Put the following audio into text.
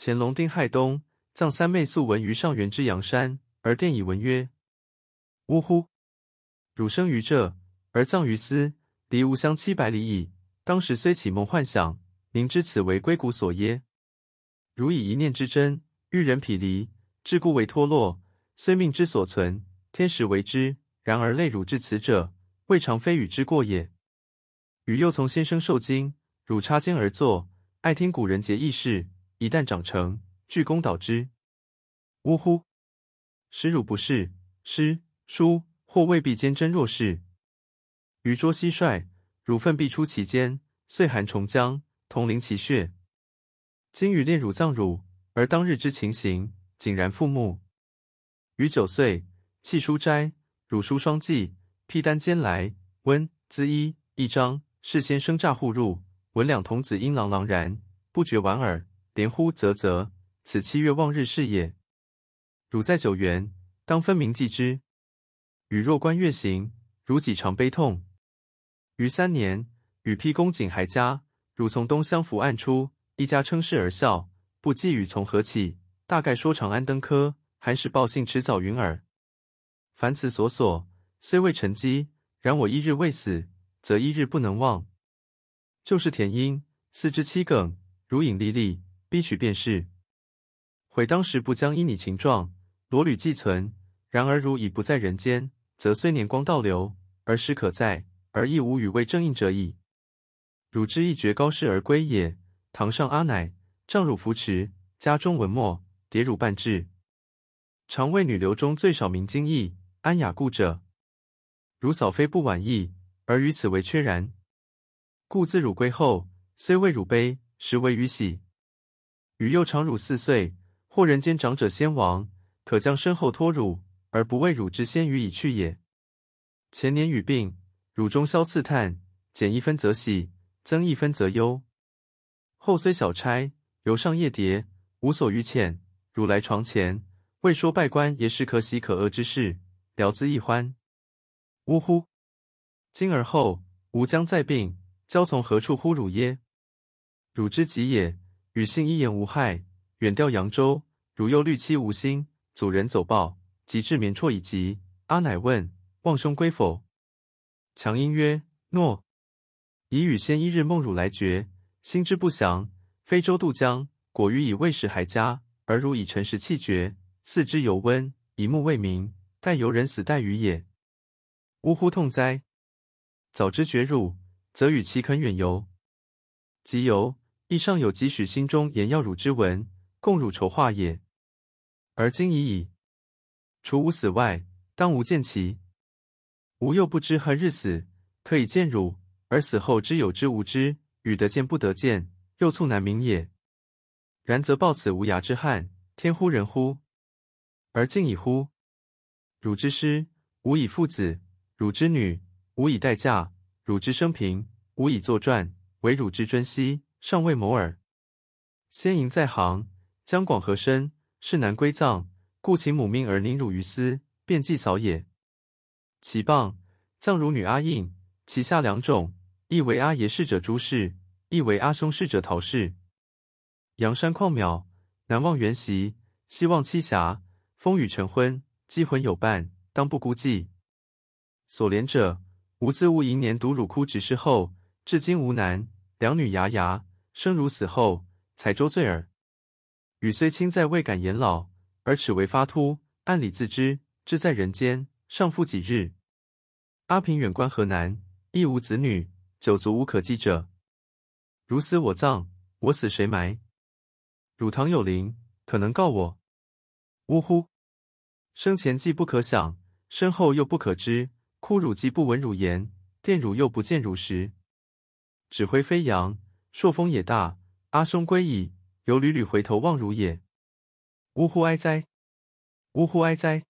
乾隆丁亥冬，葬三妹素文于上元之阳山，而殿以文曰：“呜呼！汝生于这，而葬于斯，离吾乡七百里矣。当时虽起梦幻想，宁知此为龟骨所耶？汝以一念之真，欲人匹离，至故为脱落。虽命之所存，天时为之。然而累汝至此者，未尝非与之过也。汝又从先生受经，汝插肩而坐，爱听古人节义事。一旦长成，具功导之。呜呼！使汝不是诗书，或未必坚贞若是。余卓蟋蟀，汝奋必出其间，岁寒虫浆，同淋其血。今与炼汝葬汝，而当日之情形，井然复目。余九岁，弃书斋，汝书双髻，披单肩来，温滋衣一张，事先生驾户入，闻两童子音朗朗然，不觉莞尔。连呼啧啧，此七月望日事也。汝在九原，当分明记之。余若观月行，汝几常悲痛。余三年，与披公瑾还家，汝从东厢伏案出，一家称是而笑，不记予从何起。大概说长安登科，寒食报信迟早云耳。凡此所所，虽未沉积，然我一日未死，则一日不能忘。就是田婴，四肢七梗，如影历历。逼取便是，悔当时不将依拟情状，罗履寄存。然而汝已不在人间，则虽年光倒流，而时可在，而亦无与为正应者矣。汝之一决高士而归也，堂上阿奶，杖汝扶持，家中文墨，叠汝办治。常谓女流中最少明经义，安雅故者。汝嫂非不晚意，而于此为缺然。故自汝归后，虽为汝悲，实为予喜。余幼长乳四岁，或人间长者先亡，可将身后托乳，而不为汝之先予以去也。前年予病，汝终宵刺叹，减一分则喜，增一分则忧。后虽小差，犹上夜蝶，无所逾浅。汝来床前，未说拜官也是可喜可恶之事，聊资一欢。呜呼！今而后，吾将再病，交从何处呼汝耶？汝之疾也。汝幸医言无害，远调扬州。如又虑妻无心，阻人走报，及至眠啜已极。阿乃问：望兄归否？强音曰：诺。已与先一日梦汝来绝，心之不祥。非舟渡江，果余以未时还家，而汝以辰时气绝，四肢犹温，以目未明，待犹人死待予也。呜呼痛哉！早知绝汝，则与岂肯远游？即游。亦尚有几许心中言要汝之文，共汝筹划也。而今已矣，除吾死外，当无见其。吾又不知何日死，可以见汝，而死后之有之无之，与得见不得见，又促难明也。然则报此无涯之憾，天乎人乎？而敬已乎？汝之师，吾以父子；汝之女，吾以待嫁；汝之生平，吾以作传。为汝之尊兮！尚未谋耳。先营在行，将广和深，是难归葬，故请母命而宁汝于斯，便祭扫也。其谤，葬汝女阿印，其下两种，一为阿爷逝者朱氏，一为阿兄逝者陶氏。阳山旷渺，南望圆席，西望栖霞，风雨晨昏，鸡魂有伴，当不孤寂。所怜者，吾自戊寅年独汝哭执事后，至今无男，两女牙牙。生如死后，才周醉耳。予虽亲在，未敢言老，而齿为发秃，暗里自知，志在人间，尚复几日？阿平远观河南，亦无子女，九族无可继者。汝死我葬，我死谁埋？汝堂有灵，可能告我？呜呼！生前既不可想，身后又不可知。哭汝既不闻汝言，奠汝又不见汝时。指挥飞扬。朔风也大，阿松归矣，犹屡屡回头望如也。呜呼哀哉！呜呼哀哉！